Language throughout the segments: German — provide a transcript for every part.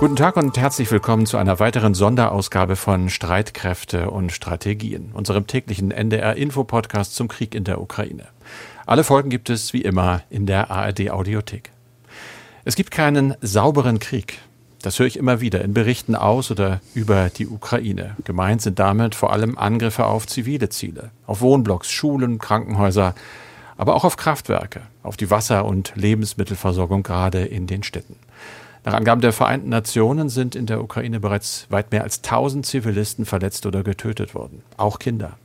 Guten Tag und herzlich willkommen zu einer weiteren Sonderausgabe von Streitkräfte und Strategien, unserem täglichen NDR-Info-Podcast zum Krieg in der Ukraine. Alle Folgen gibt es wie immer in der ARD-Audiothek. Es gibt keinen sauberen Krieg. Das höre ich immer wieder in Berichten aus oder über die Ukraine. Gemeint sind damit vor allem Angriffe auf zivile Ziele, auf Wohnblocks, Schulen, Krankenhäuser, aber auch auf Kraftwerke, auf die Wasser- und Lebensmittelversorgung gerade in den Städten. Nach Angaben der Vereinten Nationen sind in der Ukraine bereits weit mehr als 1000 Zivilisten verletzt oder getötet worden, auch Kinder.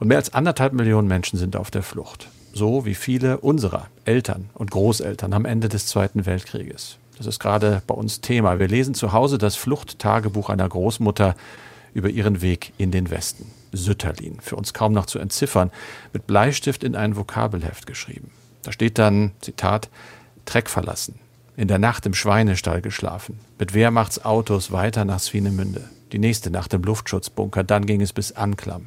Und mehr als anderthalb Millionen Menschen sind auf der Flucht, so wie viele unserer Eltern und Großeltern am Ende des Zweiten Weltkrieges. Das ist gerade bei uns Thema. Wir lesen zu Hause das Fluchttagebuch einer Großmutter über ihren Weg in den Westen. Sütterlin, für uns kaum noch zu entziffern, mit Bleistift in ein Vokabelheft geschrieben. Da steht dann, Zitat, Treck verlassen, in der Nacht im Schweinestall geschlafen, mit Wehrmachtsautos weiter nach Swinemünde, die nächste Nacht im Luftschutzbunker, dann ging es bis Anklam.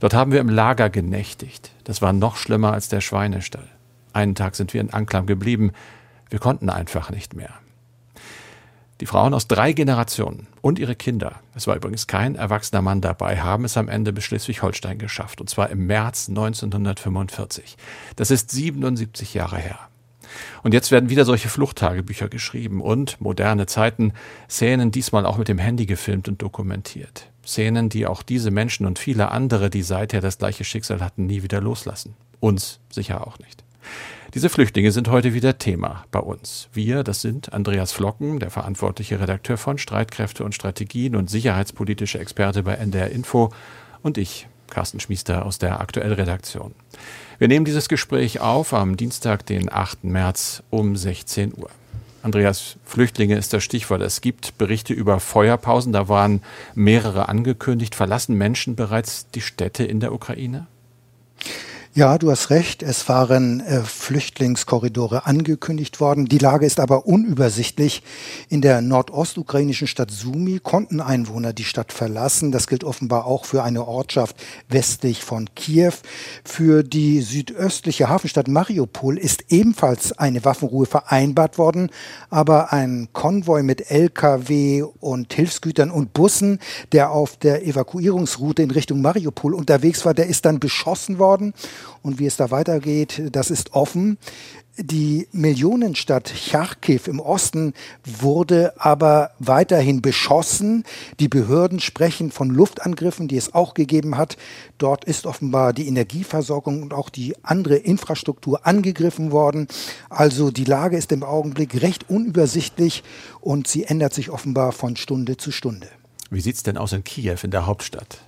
Dort haben wir im Lager genächtigt. Das war noch schlimmer als der Schweinestall. Einen Tag sind wir in Anklam geblieben. Wir konnten einfach nicht mehr. Die Frauen aus drei Generationen und ihre Kinder, es war übrigens kein erwachsener Mann dabei, haben es am Ende bis Schleswig-Holstein geschafft, und zwar im März 1945. Das ist 77 Jahre her. Und jetzt werden wieder solche Fluchttagebücher geschrieben und moderne Zeiten, Szenen diesmal auch mit dem Handy gefilmt und dokumentiert. Szenen, die auch diese Menschen und viele andere, die seither das gleiche Schicksal hatten, nie wieder loslassen. Uns sicher auch nicht. Diese Flüchtlinge sind heute wieder Thema bei uns. Wir, das sind Andreas Flocken, der verantwortliche Redakteur von Streitkräfte und Strategien und sicherheitspolitische Experte bei NDR Info und ich, Carsten Schmiester aus der Aktuellredaktion. Wir nehmen dieses Gespräch auf am Dienstag, den 8. März um 16 Uhr. Andreas, Flüchtlinge ist das Stichwort. Es gibt Berichte über Feuerpausen, da waren mehrere angekündigt. Verlassen Menschen bereits die Städte in der Ukraine? Ja, du hast recht. Es waren äh, Flüchtlingskorridore angekündigt worden. Die Lage ist aber unübersichtlich. In der nordostukrainischen Stadt Sumi konnten Einwohner die Stadt verlassen. Das gilt offenbar auch für eine Ortschaft westlich von Kiew. Für die südöstliche Hafenstadt Mariupol ist ebenfalls eine Waffenruhe vereinbart worden. Aber ein Konvoi mit Lkw und Hilfsgütern und Bussen, der auf der Evakuierungsroute in Richtung Mariupol unterwegs war, der ist dann beschossen worden. Und wie es da weitergeht, das ist offen. Die Millionenstadt Charkiw im Osten wurde aber weiterhin beschossen. Die Behörden sprechen von Luftangriffen, die es auch gegeben hat. Dort ist offenbar die Energieversorgung und auch die andere Infrastruktur angegriffen worden. Also die Lage ist im Augenblick recht unübersichtlich und sie ändert sich offenbar von Stunde zu Stunde. Wie sieht es denn aus in Kiew, in der Hauptstadt?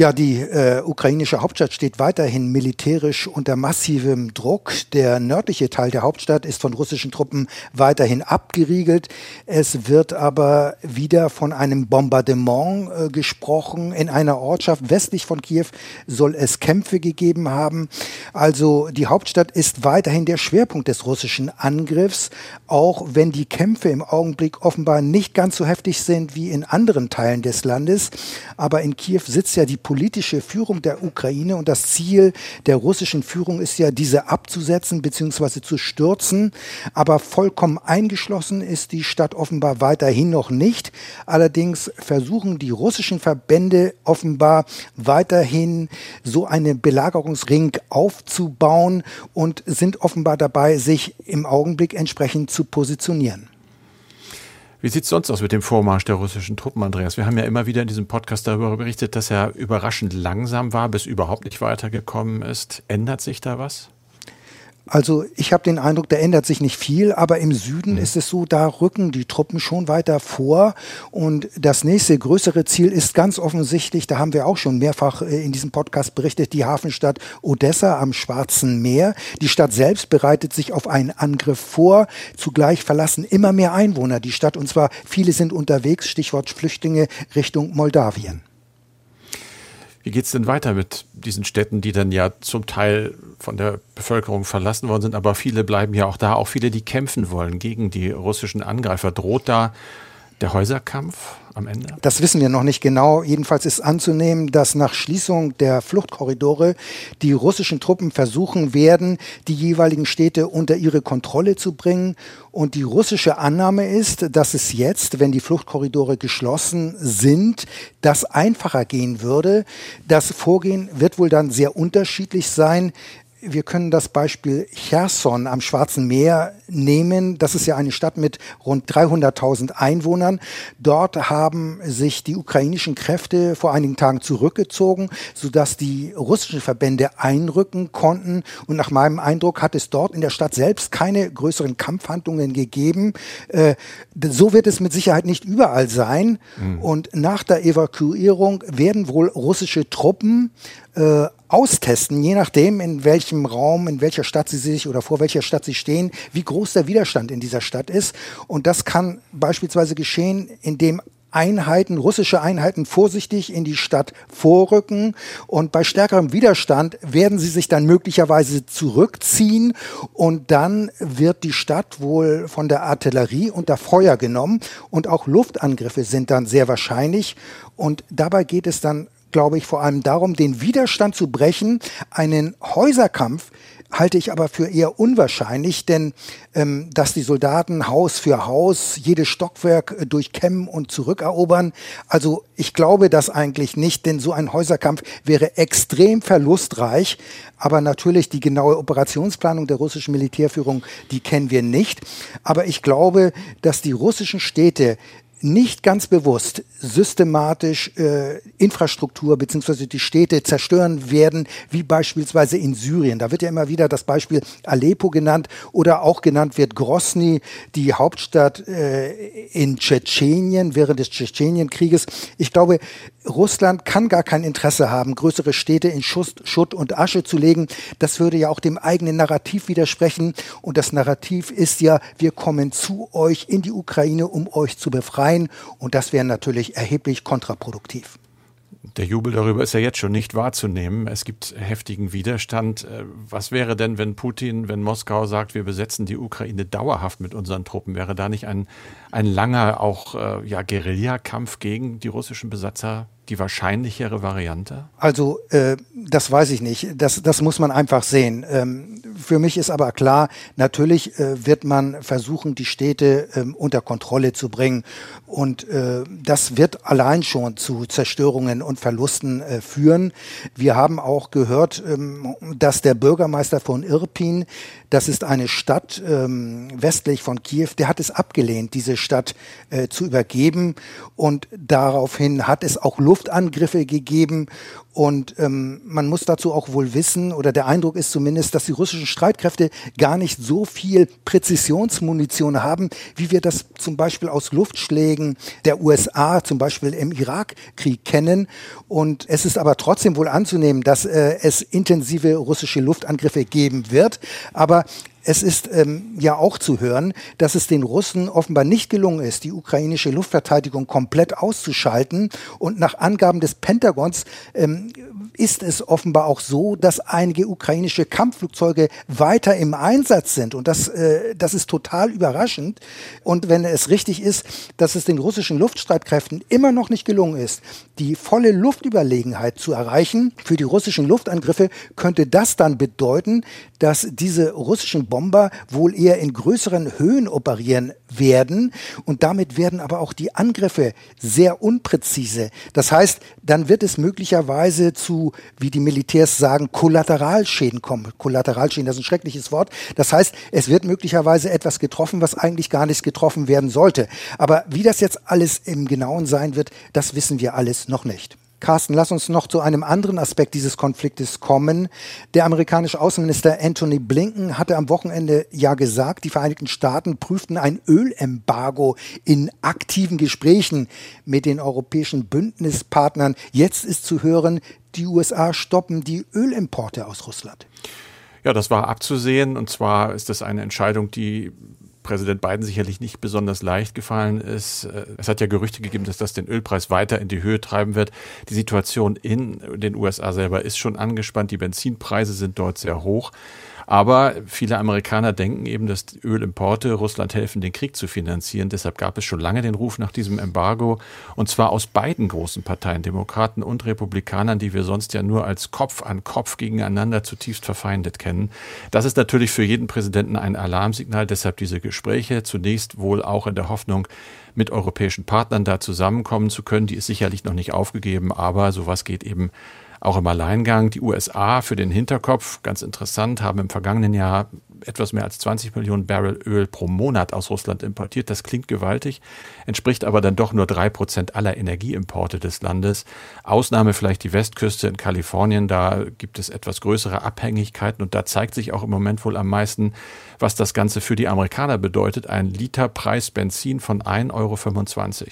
Ja, die äh, ukrainische Hauptstadt steht weiterhin militärisch unter massivem Druck. Der nördliche Teil der Hauptstadt ist von russischen Truppen weiterhin abgeriegelt. Es wird aber wieder von einem Bombardement äh, gesprochen. In einer Ortschaft westlich von Kiew soll es Kämpfe gegeben haben. Also die Hauptstadt ist weiterhin der Schwerpunkt des russischen Angriffs, auch wenn die Kämpfe im Augenblick offenbar nicht ganz so heftig sind wie in anderen Teilen des Landes. Aber in Kiew sitzt ja die politische Führung der Ukraine und das Ziel der russischen Führung ist ja, diese abzusetzen bzw. zu stürzen. Aber vollkommen eingeschlossen ist die Stadt offenbar weiterhin noch nicht. Allerdings versuchen die russischen Verbände offenbar weiterhin so einen Belagerungsring aufzubauen und sind offenbar dabei, sich im Augenblick entsprechend zu positionieren. Wie sieht es sonst aus mit dem Vormarsch der russischen Truppen, Andreas? Wir haben ja immer wieder in diesem Podcast darüber berichtet, dass er überraschend langsam war, bis überhaupt nicht weitergekommen ist. Ändert sich da was? Also ich habe den Eindruck, da ändert sich nicht viel, aber im Süden mhm. ist es so, da rücken die Truppen schon weiter vor. Und das nächste größere Ziel ist ganz offensichtlich, da haben wir auch schon mehrfach äh, in diesem Podcast berichtet, die Hafenstadt Odessa am Schwarzen Meer. Die Stadt selbst bereitet sich auf einen Angriff vor. Zugleich verlassen immer mehr Einwohner die Stadt und zwar viele sind unterwegs, Stichwort Flüchtlinge Richtung Moldawien. Wie geht es denn weiter mit diesen Städten, die dann ja zum Teil von der Bevölkerung verlassen worden sind, aber viele bleiben ja auch da, auch viele, die kämpfen wollen gegen die russischen Angreifer. Droht da der Häuserkampf am Ende? Das wissen wir noch nicht genau. Jedenfalls ist anzunehmen, dass nach Schließung der Fluchtkorridore die russischen Truppen versuchen werden, die jeweiligen Städte unter ihre Kontrolle zu bringen. Und die russische Annahme ist, dass es jetzt, wenn die Fluchtkorridore geschlossen sind, das einfacher gehen würde. Das Vorgehen wird wohl dann sehr unterschiedlich sein. Wir können das Beispiel Cherson am Schwarzen Meer nehmen. Das ist ja eine Stadt mit rund 300.000 Einwohnern. Dort haben sich die ukrainischen Kräfte vor einigen Tagen zurückgezogen, sodass die russischen Verbände einrücken konnten. Und nach meinem Eindruck hat es dort in der Stadt selbst keine größeren Kampfhandlungen gegeben. Äh, so wird es mit Sicherheit nicht überall sein. Mhm. Und nach der Evakuierung werden wohl russische Truppen äh, austesten, je nachdem, in welchem Raum, in welcher Stadt sie sich oder vor welcher Stadt sie stehen, wie groß der Widerstand in dieser Stadt ist. Und das kann beispielsweise geschehen, indem Einheiten, russische Einheiten vorsichtig in die Stadt vorrücken. Und bei stärkerem Widerstand werden sie sich dann möglicherweise zurückziehen. Und dann wird die Stadt wohl von der Artillerie unter Feuer genommen. Und auch Luftangriffe sind dann sehr wahrscheinlich. Und dabei geht es dann glaube ich, vor allem darum, den Widerstand zu brechen. Einen Häuserkampf halte ich aber für eher unwahrscheinlich, denn ähm, dass die Soldaten Haus für Haus jedes Stockwerk äh, durchkämmen und zurückerobern, also ich glaube das eigentlich nicht, denn so ein Häuserkampf wäre extrem verlustreich. Aber natürlich die genaue Operationsplanung der russischen Militärführung, die kennen wir nicht. Aber ich glaube, dass die russischen Städte nicht ganz bewusst systematisch äh, Infrastruktur beziehungsweise die Städte zerstören werden, wie beispielsweise in Syrien. Da wird ja immer wieder das Beispiel Aleppo genannt oder auch genannt wird Grosny, die Hauptstadt äh, in Tschetschenien während des Tschetschenienkrieges. Ich glaube, Russland kann gar kein Interesse haben, größere Städte in Schuss, Schutt und Asche zu legen. Das würde ja auch dem eigenen Narrativ widersprechen. Und das Narrativ ist ja, wir kommen zu euch in die Ukraine, um euch zu befreien. Und das wäre natürlich erheblich kontraproduktiv. Der Jubel darüber ist ja jetzt schon nicht wahrzunehmen. Es gibt heftigen Widerstand. Äh, was wäre denn, wenn Putin, wenn Moskau sagt, wir besetzen die Ukraine dauerhaft mit unseren Truppen? Wäre da nicht ein, ein langer, auch äh, ja, Guerillakampf gegen die russischen Besatzer die wahrscheinlichere Variante? Also, äh, das weiß ich nicht. Das, das muss man einfach sehen. Ähm, für mich ist aber klar, natürlich äh, wird man versuchen, die Städte ähm, unter Kontrolle zu bringen. Und äh, das wird allein schon zu Zerstörungen und Verlusten äh, führen. Wir haben auch gehört, ähm, dass der Bürgermeister von Irpin, das ist eine Stadt ähm, westlich von Kiew, der hat es abgelehnt, diese Stadt äh, zu übergeben. Und daraufhin hat es auch Luftangriffe gegeben. Und ähm, man muss dazu auch wohl wissen, oder der Eindruck ist zumindest, dass die russischen Streitkräfte gar nicht so viel Präzisionsmunition haben, wie wir das zum Beispiel aus Luftschlägen der USA, zum Beispiel im Irakkrieg kennen. Und es ist aber trotzdem wohl anzunehmen, dass äh, es intensive russische Luftangriffe geben wird. Aber es ist ähm, ja auch zu hören, dass es den Russen offenbar nicht gelungen ist, die ukrainische Luftverteidigung komplett auszuschalten. Und nach Angaben des Pentagons ähm, ist es offenbar auch so, dass einige ukrainische Kampfflugzeuge weiter im Einsatz sind. Und das, äh, das ist total überraschend. Und wenn es richtig ist, dass es den russischen Luftstreitkräften immer noch nicht gelungen ist, die volle Luftüberlegenheit zu erreichen für die russischen Luftangriffe, könnte das dann bedeuten, dass diese russischen Bomber wohl eher in größeren Höhen operieren werden. Und damit werden aber auch die Angriffe sehr unpräzise. Das heißt, dann wird es möglicherweise zu, wie die Militärs sagen, Kollateralschäden kommen. Kollateralschäden, das ist ein schreckliches Wort. Das heißt, es wird möglicherweise etwas getroffen, was eigentlich gar nicht getroffen werden sollte. Aber wie das jetzt alles im Genauen sein wird, das wissen wir alles noch nicht. Carsten, lass uns noch zu einem anderen Aspekt dieses Konfliktes kommen. Der amerikanische Außenminister Anthony Blinken hatte am Wochenende ja gesagt, die Vereinigten Staaten prüften ein Ölembargo in aktiven Gesprächen mit den europäischen Bündnispartnern. Jetzt ist zu hören, die USA stoppen die Ölimporte aus Russland. Ja, das war abzusehen. Und zwar ist das eine Entscheidung, die Präsident Biden sicherlich nicht besonders leicht gefallen ist. Äh, es hat ja Gerüchte gegeben, dass das den Ölpreis weiter in die Höhe treiben wird. Die Situation in den USA selber ist schon angespannt. Die Benzinpreise sind dort sehr hoch. Aber viele Amerikaner denken eben, dass Ölimporte Russland helfen, den Krieg zu finanzieren. Deshalb gab es schon lange den Ruf nach diesem Embargo. Und zwar aus beiden großen Parteien, Demokraten und Republikanern, die wir sonst ja nur als Kopf an Kopf gegeneinander zutiefst verfeindet kennen. Das ist natürlich für jeden Präsidenten ein Alarmsignal. Deshalb diese Gespräche. Zunächst wohl auch in der Hoffnung, mit europäischen Partnern da zusammenkommen zu können. Die ist sicherlich noch nicht aufgegeben, aber sowas geht eben auch im Alleingang. Die USA für den Hinterkopf, ganz interessant, haben im vergangenen Jahr etwas mehr als 20 Millionen Barrel Öl pro Monat aus Russland importiert. Das klingt gewaltig, entspricht aber dann doch nur drei Prozent aller Energieimporte des Landes. Ausnahme vielleicht die Westküste in Kalifornien, da gibt es etwas größere Abhängigkeiten und da zeigt sich auch im Moment wohl am meisten, was das Ganze für die Amerikaner bedeutet. Ein Liter Preis Benzin von 1,25 Euro.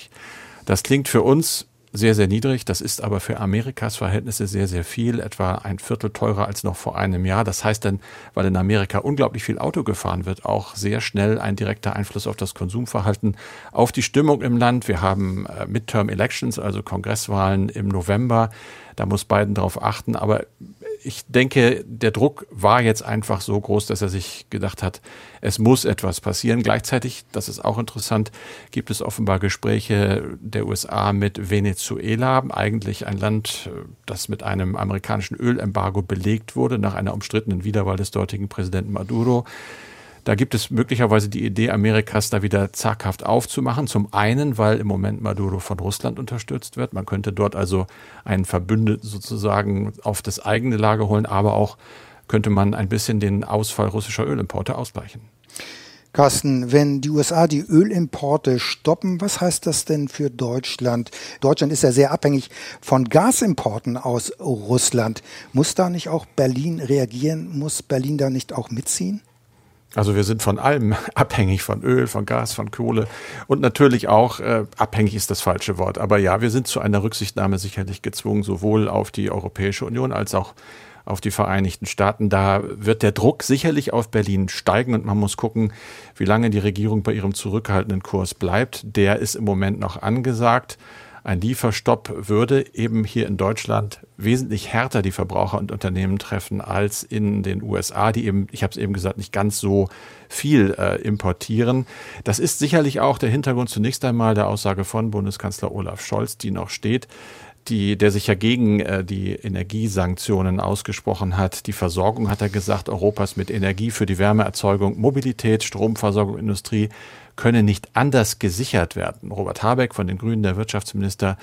Das klingt für uns sehr, sehr niedrig. Das ist aber für Amerikas Verhältnisse sehr, sehr viel, etwa ein Viertel teurer als noch vor einem Jahr. Das heißt dann, weil in Amerika unglaublich viel Auto gefahren wird, auch sehr schnell ein direkter Einfluss auf das Konsumverhalten, auf die Stimmung im Land. Wir haben äh, Midterm Elections, also Kongresswahlen im November. Da muss Biden darauf achten. Aber ich denke, der Druck war jetzt einfach so groß, dass er sich gedacht hat, es muss etwas passieren. Gleichzeitig, das ist auch interessant, gibt es offenbar Gespräche der USA mit Venezuela, eigentlich ein Land, das mit einem amerikanischen Ölembargo belegt wurde nach einer umstrittenen Wiederwahl des dortigen Präsidenten Maduro. Da gibt es möglicherweise die Idee, Amerikas da wieder zaghaft aufzumachen. Zum einen, weil im Moment Maduro von Russland unterstützt wird. Man könnte dort also einen Verbündeten sozusagen auf das eigene Lager holen, aber auch könnte man ein bisschen den Ausfall russischer Ölimporte ausgleichen. Carsten, wenn die USA die Ölimporte stoppen, was heißt das denn für Deutschland? Deutschland ist ja sehr abhängig von Gasimporten aus Russland. Muss da nicht auch Berlin reagieren? Muss Berlin da nicht auch mitziehen? Also wir sind von allem abhängig, von Öl, von Gas, von Kohle und natürlich auch, äh, abhängig ist das falsche Wort, aber ja, wir sind zu einer Rücksichtnahme sicherlich gezwungen, sowohl auf die Europäische Union als auch auf die Vereinigten Staaten. Da wird der Druck sicherlich auf Berlin steigen und man muss gucken, wie lange die Regierung bei ihrem zurückhaltenden Kurs bleibt. Der ist im Moment noch angesagt. Ein Lieferstopp würde eben hier in Deutschland wesentlich härter die Verbraucher und Unternehmen treffen als in den USA, die eben, ich habe es eben gesagt, nicht ganz so viel äh, importieren. Das ist sicherlich auch der Hintergrund zunächst einmal der Aussage von Bundeskanzler Olaf Scholz, die noch steht, die, der sich ja gegen äh, die Energiesanktionen ausgesprochen hat. Die Versorgung, hat er gesagt, Europas mit Energie für die Wärmeerzeugung, Mobilität, Stromversorgung, Industrie könne nicht anders gesichert werden. Robert Habeck von den Grünen, der Wirtschaftsminister,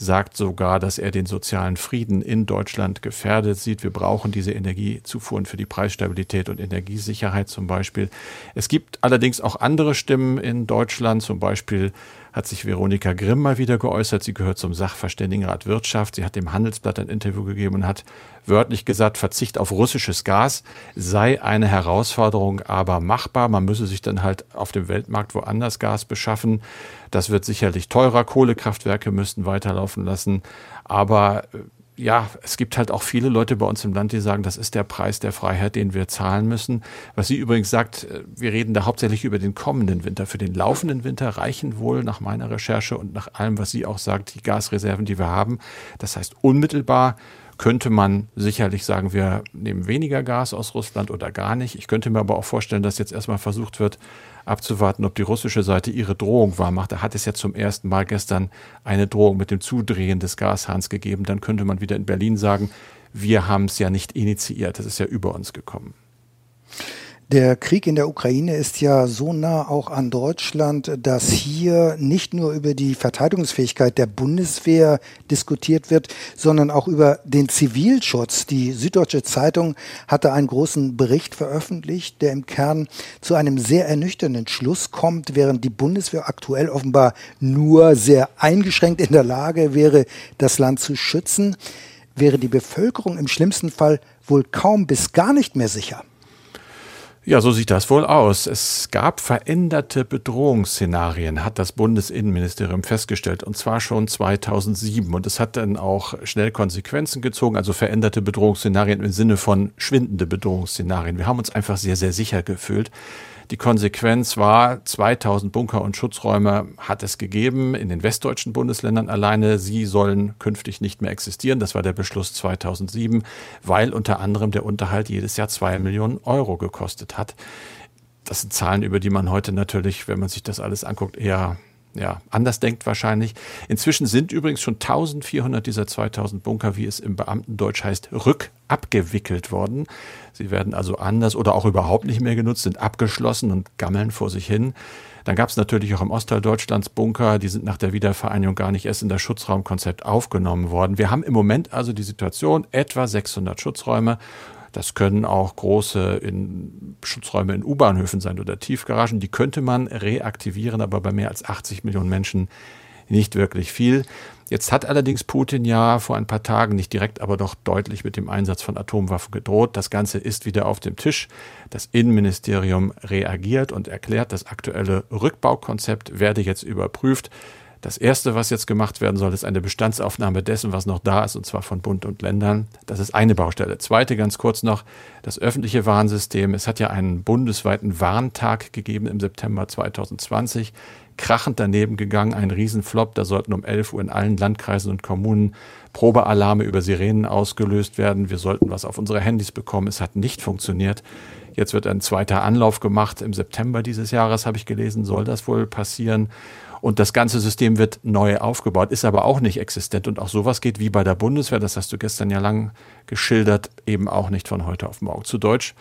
sagt sogar, dass er den sozialen Frieden in Deutschland gefährdet sieht. Wir brauchen diese Energiezufuhren für die Preisstabilität und Energiesicherheit zum Beispiel. Es gibt allerdings auch andere Stimmen in Deutschland, zum Beispiel hat sich Veronika Grimm mal wieder geäußert. Sie gehört zum Sachverständigenrat Wirtschaft. Sie hat dem Handelsblatt ein Interview gegeben und hat wörtlich gesagt, Verzicht auf russisches Gas sei eine Herausforderung, aber machbar. Man müsse sich dann halt auf dem Weltmarkt woanders Gas beschaffen. Das wird sicherlich teurer. Kohlekraftwerke müssten weiterlaufen lassen. Aber äh, ja, es gibt halt auch viele Leute bei uns im Land, die sagen, das ist der Preis der Freiheit, den wir zahlen müssen. Was sie übrigens sagt, äh, wir reden da hauptsächlich über den kommenden Winter. Für den laufenden Winter reichen wohl nach meiner Recherche und nach allem, was sie auch sagt, die Gasreserven, die wir haben. Das heißt, unmittelbar könnte man sicherlich sagen, wir nehmen weniger Gas aus Russland oder gar nicht. Ich könnte mir aber auch vorstellen, dass jetzt erstmal versucht wird, abzuwarten, ob die russische Seite ihre Drohung wahrmacht. Da hat es ja zum ersten Mal gestern eine Drohung mit dem Zudrehen des Gashahns gegeben. Dann könnte man wieder in Berlin sagen, wir haben es ja nicht initiiert, es ist ja über uns gekommen. Der Krieg in der Ukraine ist ja so nah auch an Deutschland, dass hier nicht nur über die Verteidigungsfähigkeit der Bundeswehr diskutiert wird, sondern auch über den Zivilschutz. Die Süddeutsche Zeitung hatte einen großen Bericht veröffentlicht, der im Kern zu einem sehr ernüchternden Schluss kommt, während die Bundeswehr aktuell offenbar nur sehr eingeschränkt in der Lage wäre, das Land zu schützen, wäre die Bevölkerung im schlimmsten Fall wohl kaum bis gar nicht mehr sicher. Ja, so sieht das wohl aus. Es gab veränderte Bedrohungsszenarien, hat das Bundesinnenministerium festgestellt, und zwar schon 2007. Und es hat dann auch schnell Konsequenzen gezogen, also veränderte Bedrohungsszenarien im Sinne von schwindende Bedrohungsszenarien. Wir haben uns einfach sehr, sehr sicher gefühlt. Die Konsequenz war, 2000 Bunker und Schutzräume hat es gegeben in den westdeutschen Bundesländern alleine. Sie sollen künftig nicht mehr existieren. Das war der Beschluss 2007, weil unter anderem der Unterhalt jedes Jahr zwei Millionen Euro gekostet hat. Das sind Zahlen, über die man heute natürlich, wenn man sich das alles anguckt, eher ja, anders denkt wahrscheinlich. Inzwischen sind übrigens schon 1400 dieser 2000 Bunker, wie es im Beamtendeutsch heißt, rückabgewickelt worden. Sie werden also anders oder auch überhaupt nicht mehr genutzt, sind abgeschlossen und gammeln vor sich hin. Dann gab es natürlich auch im Ostteil Deutschlands Bunker, die sind nach der Wiedervereinigung gar nicht erst in das Schutzraumkonzept aufgenommen worden. Wir haben im Moment also die Situation, etwa 600 Schutzräume das können auch große in Schutzräume in U-Bahnhöfen sein oder Tiefgaragen. Die könnte man reaktivieren, aber bei mehr als 80 Millionen Menschen nicht wirklich viel. Jetzt hat allerdings Putin ja vor ein paar Tagen nicht direkt, aber doch deutlich mit dem Einsatz von Atomwaffen gedroht. Das Ganze ist wieder auf dem Tisch. Das Innenministerium reagiert und erklärt, das aktuelle Rückbaukonzept werde jetzt überprüft. Das Erste, was jetzt gemacht werden soll, ist eine Bestandsaufnahme dessen, was noch da ist, und zwar von Bund und Ländern. Das ist eine Baustelle. Zweite, ganz kurz noch, das öffentliche Warnsystem. Es hat ja einen bundesweiten Warntag gegeben im September 2020. Krachend daneben gegangen, ein Riesenflop. Da sollten um 11 Uhr in allen Landkreisen und Kommunen Probealarme über Sirenen ausgelöst werden. Wir sollten was auf unsere Handys bekommen. Es hat nicht funktioniert. Jetzt wird ein zweiter Anlauf gemacht. Im September dieses Jahres habe ich gelesen, soll das wohl passieren. Und das ganze System wird neu aufgebaut, ist aber auch nicht existent. Und auch sowas geht wie bei der Bundeswehr, das hast du gestern ja lang geschildert, eben auch nicht von heute auf morgen. Zu Deutsch,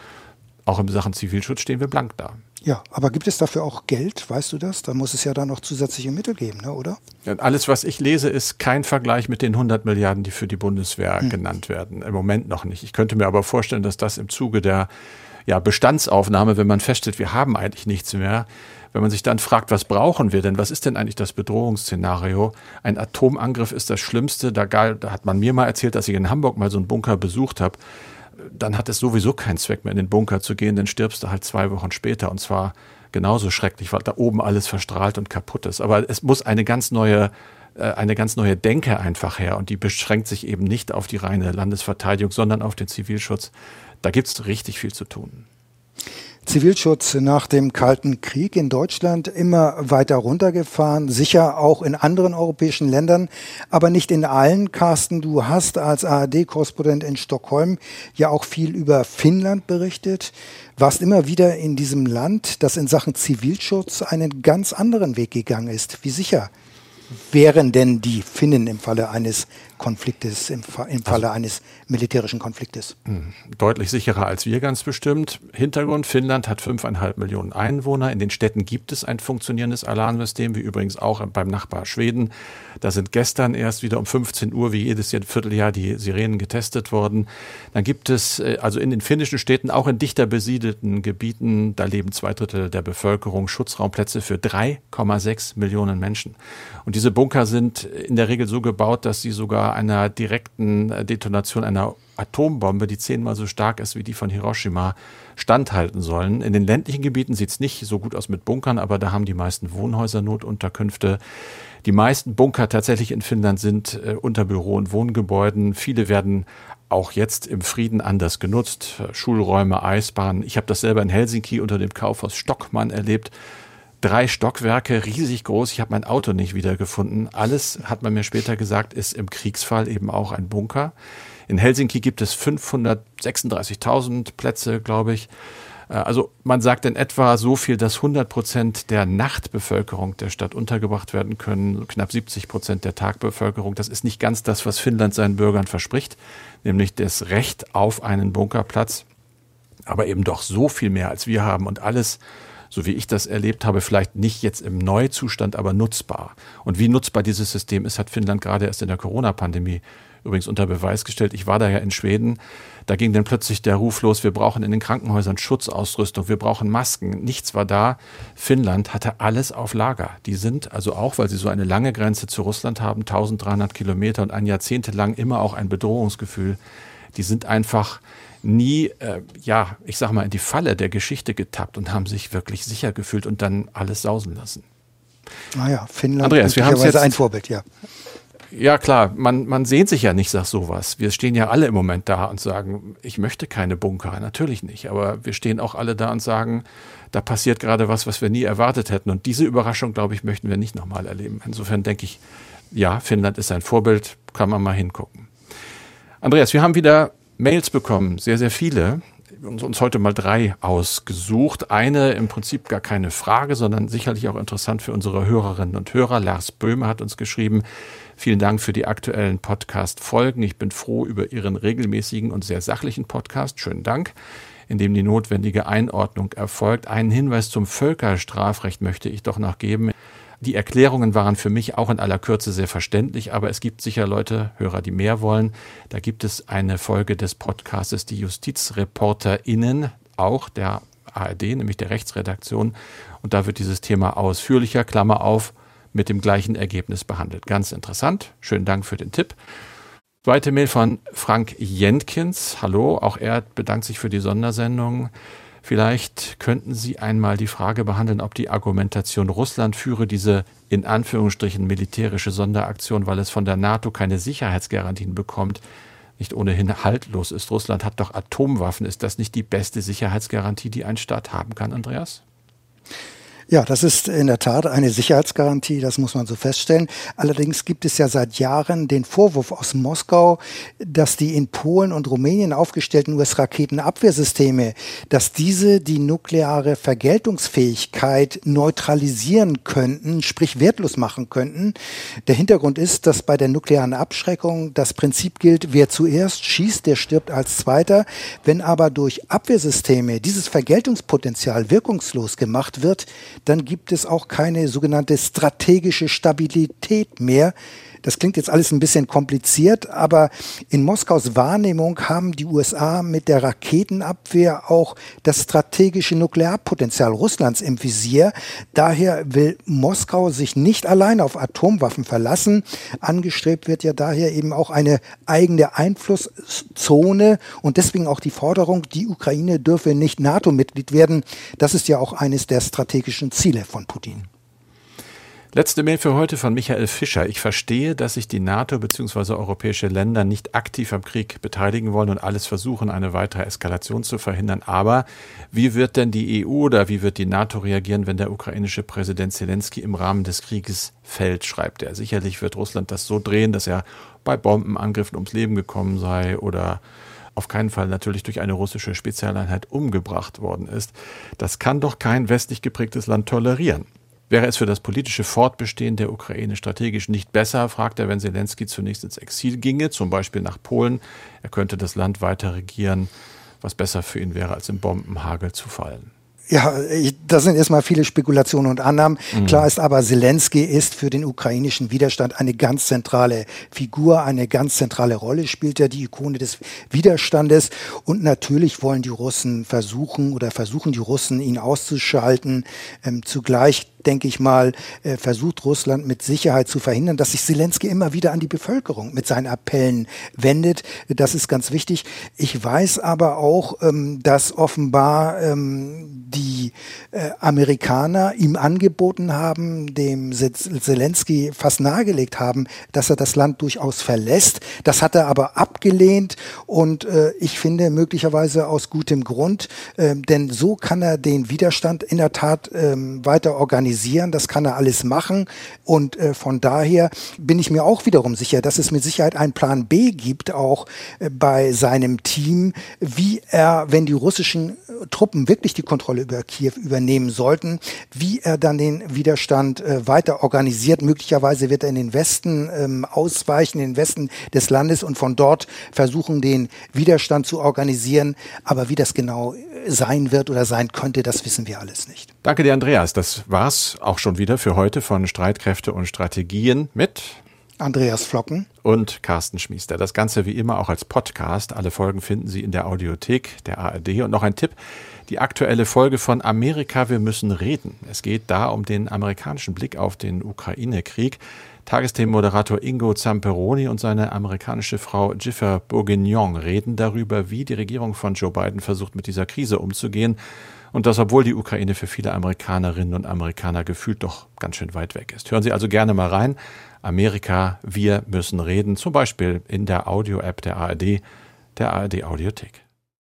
auch in Sachen Zivilschutz stehen wir blank da. Ja, aber gibt es dafür auch Geld, weißt du das? Da muss es ja dann noch zusätzliche Mittel geben, ne, oder? Alles, was ich lese, ist kein Vergleich mit den 100 Milliarden, die für die Bundeswehr hm. genannt werden. Im Moment noch nicht. Ich könnte mir aber vorstellen, dass das im Zuge der ja, Bestandsaufnahme, wenn man feststellt, wir haben eigentlich nichts mehr, wenn man sich dann fragt, was brauchen wir denn? Was ist denn eigentlich das Bedrohungsszenario? Ein Atomangriff ist das Schlimmste. Da, da hat man mir mal erzählt, dass ich in Hamburg mal so einen Bunker besucht habe. Dann hat es sowieso keinen Zweck mehr, in den Bunker zu gehen, dann stirbst du halt zwei Wochen später. Und zwar genauso schrecklich, weil da oben alles verstrahlt und kaputt ist. Aber es muss eine ganz neue äh, eine ganz neue Denke einfach her und die beschränkt sich eben nicht auf die reine Landesverteidigung, sondern auf den Zivilschutz. Da gibt es richtig viel zu tun. Zivilschutz nach dem Kalten Krieg in Deutschland immer weiter runtergefahren, sicher auch in anderen europäischen Ländern, aber nicht in allen. Carsten, du hast als ARD-Korrespondent in Stockholm ja auch viel über Finnland berichtet, warst immer wieder in diesem Land, das in Sachen Zivilschutz einen ganz anderen Weg gegangen ist. Wie sicher wären denn die Finnen im Falle eines Konfliktes, im, im Falle also, eines militärischen Konfliktes? Hm, deutlich sicherer als wir ganz bestimmt. Hintergrund, Finnland hat fünfeinhalb Millionen Einwohner. In den Städten gibt es ein funktionierendes Alarmsystem, wie übrigens auch beim Nachbar Schweden. Da sind gestern erst wieder um 15 Uhr, wie jedes Jahr, Vierteljahr, die Sirenen getestet worden. Dann gibt es äh, also in den finnischen Städten, auch in dichter besiedelten Gebieten, da leben zwei Drittel der Bevölkerung, Schutzraumplätze für 3,6 Millionen Menschen. Und diese Bunker sind in der Regel so gebaut, dass sie sogar einer direkten Detonation einer Atombombe, die zehnmal so stark ist wie die von Hiroshima, standhalten sollen. In den ländlichen Gebieten sieht es nicht so gut aus mit Bunkern, aber da haben die meisten Wohnhäuser Notunterkünfte. Die meisten Bunker tatsächlich in Finnland sind äh, unter Büro- und Wohngebäuden. Viele werden auch jetzt im Frieden anders genutzt. Schulräume, Eisbahnen. Ich habe das selber in Helsinki unter dem Kaufhaus Stockmann erlebt drei Stockwerke, riesig groß. Ich habe mein Auto nicht wiedergefunden. Alles, hat man mir später gesagt, ist im Kriegsfall eben auch ein Bunker. In Helsinki gibt es 536.000 Plätze, glaube ich. Äh, also man sagt in etwa so viel, dass 100 Prozent der Nachtbevölkerung der Stadt untergebracht werden können, knapp 70 Prozent der Tagbevölkerung. Das ist nicht ganz das, was Finnland seinen Bürgern verspricht, nämlich das Recht auf einen Bunkerplatz, aber eben doch so viel mehr als wir haben und alles so wie ich das erlebt habe, vielleicht nicht jetzt im Neuzustand, aber nutzbar. Und wie nutzbar dieses System ist, hat Finnland gerade erst in der Corona-Pandemie übrigens unter Beweis gestellt. Ich war da ja in Schweden. Da ging dann plötzlich der Ruf los, wir brauchen in den Krankenhäusern Schutzausrüstung, wir brauchen Masken. Nichts war da. Finnland hatte alles auf Lager. Die sind also auch, weil sie so eine lange Grenze zu Russland haben, 1300 Kilometer und ein Jahrzehnt lang immer auch ein Bedrohungsgefühl. Die sind einfach nie, äh, ja, ich sag mal, in die Falle der Geschichte getappt und haben sich wirklich sicher gefühlt und dann alles sausen lassen. Naja, ah Finnland Andreas, wir haben jetzt ein Vorbild, ja. Ja, klar, man, man sehnt sich ja nicht nach sowas. Wir stehen ja alle im Moment da und sagen, ich möchte keine Bunker. Natürlich nicht. Aber wir stehen auch alle da und sagen, da passiert gerade was, was wir nie erwartet hätten. Und diese Überraschung, glaube ich, möchten wir nicht nochmal erleben. Insofern denke ich, ja, Finnland ist ein Vorbild, kann man mal hingucken. Andreas, wir haben wieder Mails bekommen, sehr, sehr viele. Uns, uns heute mal drei ausgesucht. Eine im Prinzip gar keine Frage, sondern sicherlich auch interessant für unsere Hörerinnen und Hörer. Lars Böhme hat uns geschrieben, Vielen Dank für die aktuellen Podcast-Folgen. Ich bin froh über Ihren regelmäßigen und sehr sachlichen Podcast. Schönen Dank in dem die notwendige Einordnung erfolgt. Einen Hinweis zum Völkerstrafrecht möchte ich doch noch geben. Die Erklärungen waren für mich auch in aller Kürze sehr verständlich, aber es gibt sicher Leute, Hörer, die mehr wollen. Da gibt es eine Folge des Podcastes Die JustizreporterInnen, auch der ARD, nämlich der Rechtsredaktion. Und da wird dieses Thema ausführlicher, Klammer auf, mit dem gleichen Ergebnis behandelt. Ganz interessant. Schönen Dank für den Tipp. Zweite Mail von Frank Jenkins. Hallo, auch er bedankt sich für die Sondersendung. Vielleicht könnten Sie einmal die Frage behandeln, ob die Argumentation Russland führe diese in Anführungsstrichen militärische Sonderaktion, weil es von der NATO keine Sicherheitsgarantien bekommt, nicht ohnehin haltlos ist. Russland hat doch Atomwaffen. Ist das nicht die beste Sicherheitsgarantie, die ein Staat haben kann, Andreas? Ja, das ist in der Tat eine Sicherheitsgarantie, das muss man so feststellen. Allerdings gibt es ja seit Jahren den Vorwurf aus Moskau, dass die in Polen und Rumänien aufgestellten US-Raketenabwehrsysteme, dass diese die nukleare Vergeltungsfähigkeit neutralisieren könnten, sprich wertlos machen könnten. Der Hintergrund ist, dass bei der nuklearen Abschreckung das Prinzip gilt, wer zuerst schießt, der stirbt als Zweiter. Wenn aber durch Abwehrsysteme dieses Vergeltungspotenzial wirkungslos gemacht wird, dann gibt es auch keine sogenannte strategische Stabilität mehr. Das klingt jetzt alles ein bisschen kompliziert, aber in Moskaus Wahrnehmung haben die USA mit der Raketenabwehr auch das strategische Nuklearpotenzial Russlands im Visier. Daher will Moskau sich nicht allein auf Atomwaffen verlassen. Angestrebt wird ja daher eben auch eine eigene Einflusszone und deswegen auch die Forderung, die Ukraine dürfe nicht NATO-Mitglied werden. Das ist ja auch eines der strategischen Ziele von Putin. Letzte Mail für heute von Michael Fischer. Ich verstehe, dass sich die NATO bzw. europäische Länder nicht aktiv am Krieg beteiligen wollen und alles versuchen, eine weitere Eskalation zu verhindern. Aber wie wird denn die EU oder wie wird die NATO reagieren, wenn der ukrainische Präsident Zelensky im Rahmen des Krieges fällt, schreibt er. Sicherlich wird Russland das so drehen, dass er bei Bombenangriffen ums Leben gekommen sei oder auf keinen Fall natürlich durch eine russische Spezialeinheit umgebracht worden ist. Das kann doch kein westlich geprägtes Land tolerieren. Wäre es für das politische Fortbestehen der Ukraine strategisch nicht besser, fragt er, wenn Zelensky zunächst ins Exil ginge, zum Beispiel nach Polen. Er könnte das Land weiter regieren, was besser für ihn wäre, als im Bombenhagel zu fallen. Ja, das sind erstmal viele Spekulationen und Annahmen. Mhm. Klar ist aber, Zelensky ist für den ukrainischen Widerstand eine ganz zentrale Figur, eine ganz zentrale Rolle spielt er, die Ikone des Widerstandes. Und natürlich wollen die Russen versuchen oder versuchen die Russen, ihn auszuschalten. Ähm, zugleich denke ich mal, äh, versucht Russland mit Sicherheit zu verhindern, dass sich Zelensky immer wieder an die Bevölkerung mit seinen Appellen wendet. Das ist ganz wichtig. Ich weiß aber auch, ähm, dass offenbar ähm, die die äh, Amerikaner ihm angeboten haben, dem Zelensky fast nahegelegt haben, dass er das Land durchaus verlässt. Das hat er aber abgelehnt und äh, ich finde möglicherweise aus gutem Grund, denn so kann er den Widerstand in der Tat weiter organisieren organisieren, das kann er alles machen. Und äh, von daher bin ich mir auch wiederum sicher, dass es mit Sicherheit einen Plan B gibt, auch äh, bei seinem Team, wie er, wenn die russischen äh, Truppen wirklich die Kontrolle über Kiew übernehmen sollten, wie er dann den Widerstand äh, weiter organisiert. Möglicherweise wird er in den Westen ähm, ausweichen, in den Westen des Landes und von dort versuchen, den Widerstand zu organisieren. Aber wie das genau äh, sein wird oder sein könnte, das wissen wir alles nicht. Danke dir, Andreas. Das war's auch schon wieder für heute von Streitkräfte und Strategien mit Andreas Flocken und Carsten Schmiester. Das Ganze wie immer auch als Podcast. Alle Folgen finden Sie in der Audiothek der ARD. Und noch ein Tipp. Die aktuelle Folge von Amerika, wir müssen reden. Es geht da um den amerikanischen Blick auf den Ukraine-Krieg. Tagesthemenmoderator Ingo Zamperoni und seine amerikanische Frau Jiffer Bourguignon reden darüber, wie die Regierung von Joe Biden versucht, mit dieser Krise umzugehen Und das, obwohl die Ukraine für viele Amerikanerinnen und Amerikaner gefühlt doch ganz schön weit weg ist. Hören Sie also gerne mal rein. Amerika, wir müssen reden, zum Beispiel in der Audio-App der ARD, der ARD Audiothek.